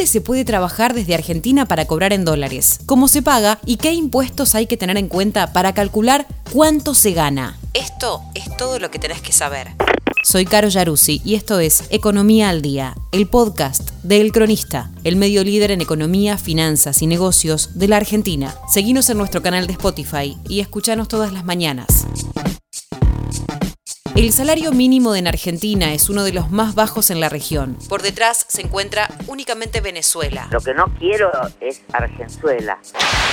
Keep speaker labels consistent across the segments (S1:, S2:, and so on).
S1: dónde se puede trabajar desde Argentina para cobrar en dólares, cómo se paga y qué impuestos hay que tener en cuenta para calcular cuánto se gana. Esto es todo lo que tenés que saber. Soy Caro Yaruzzi y esto es Economía al Día, el podcast de El Cronista, el medio líder en economía, finanzas y negocios de la Argentina. Seguinos en nuestro canal de Spotify y escuchanos todas las mañanas. El salario mínimo en Argentina es uno de los más bajos en la región. Por detrás se encuentra únicamente Venezuela.
S2: Lo que no quiero es Argenzuela.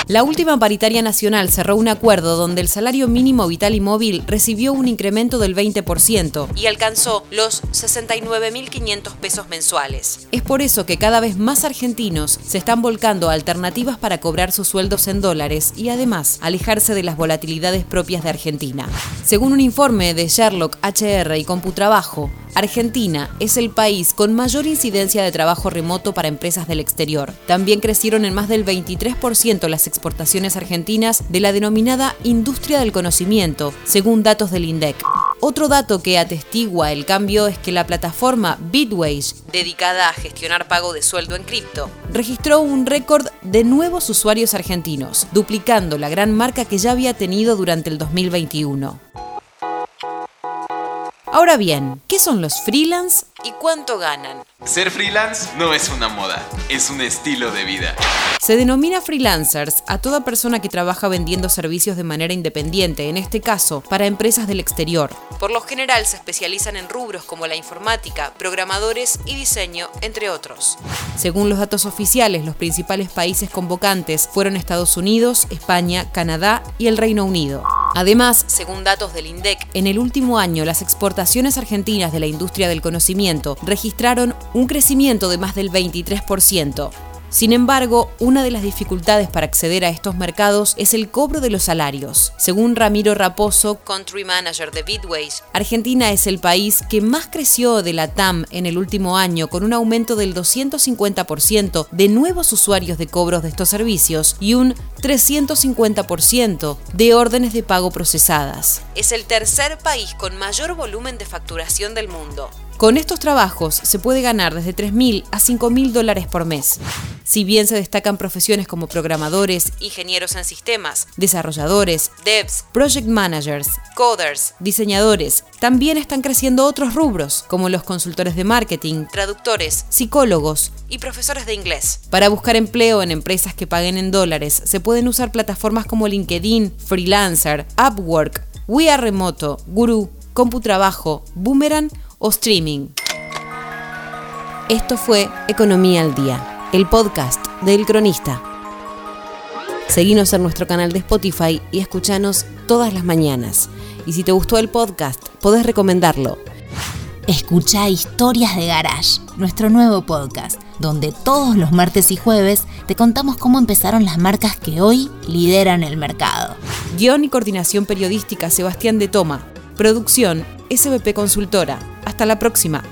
S1: La última paritaria nacional cerró un acuerdo donde el salario mínimo vital y móvil recibió un incremento del 20% y alcanzó los 69.500 pesos mensuales. Es por eso que cada vez más argentinos se están volcando a alternativas para cobrar sus sueldos en dólares y además alejarse de las volatilidades propias de Argentina. Según un informe de Sherlock HR y Computrabajo, Argentina es el país con mayor incidencia de trabajo remoto para empresas del exterior. También crecieron en más del 23% las exportaciones argentinas de la denominada industria del conocimiento, según datos del INDEC. Otro dato que atestigua el cambio es que la plataforma Bitwage, dedicada a gestionar pago de sueldo en cripto, registró un récord de nuevos usuarios argentinos, duplicando la gran marca que ya había tenido durante el 2021. Ahora bien, ¿qué son los freelance y cuánto ganan?
S3: Ser freelance no es una moda, es un estilo de vida.
S1: Se denomina freelancers a toda persona que trabaja vendiendo servicios de manera independiente, en este caso, para empresas del exterior. Por lo general se especializan en rubros como la informática, programadores y diseño, entre otros. Según los datos oficiales, los principales países convocantes fueron Estados Unidos, España, Canadá y el Reino Unido. Además, según datos del INDEC, en el último año las exportaciones argentinas de la industria del conocimiento registraron un crecimiento de más del 23%. Sin embargo, una de las dificultades para acceder a estos mercados es el cobro de los salarios. Según Ramiro Raposo, Country Manager de Bitways, Argentina es el país que más creció de la TAM en el último año con un aumento del 250% de nuevos usuarios de cobros de estos servicios y un 350% de órdenes de pago procesadas. Es el tercer país con mayor volumen de facturación del mundo. Con estos trabajos se puede ganar desde 3.000 a 5.000 dólares por mes. Si bien se destacan profesiones como programadores, ingenieros en sistemas, desarrolladores, devs, project managers, coders, diseñadores, también están creciendo otros rubros, como los consultores de marketing, traductores, psicólogos y profesores de inglés. Para buscar empleo en empresas que paguen en dólares, se pueden usar plataformas como LinkedIn, Freelancer, Upwork, We Are Remoto, Guru, CompuTrabajo, Boomerang o streaming. Esto fue Economía al Día, el podcast del cronista. Seguinos en nuestro canal de Spotify y escuchanos todas las mañanas. Y si te gustó el podcast, podés recomendarlo.
S4: Escucha Historias de Garage, nuestro nuevo podcast, donde todos los martes y jueves te contamos cómo empezaron las marcas que hoy lideran el mercado.
S1: Guión y coordinación periodística Sebastián de Toma. Producción SBP Consultora. Hasta la próxima.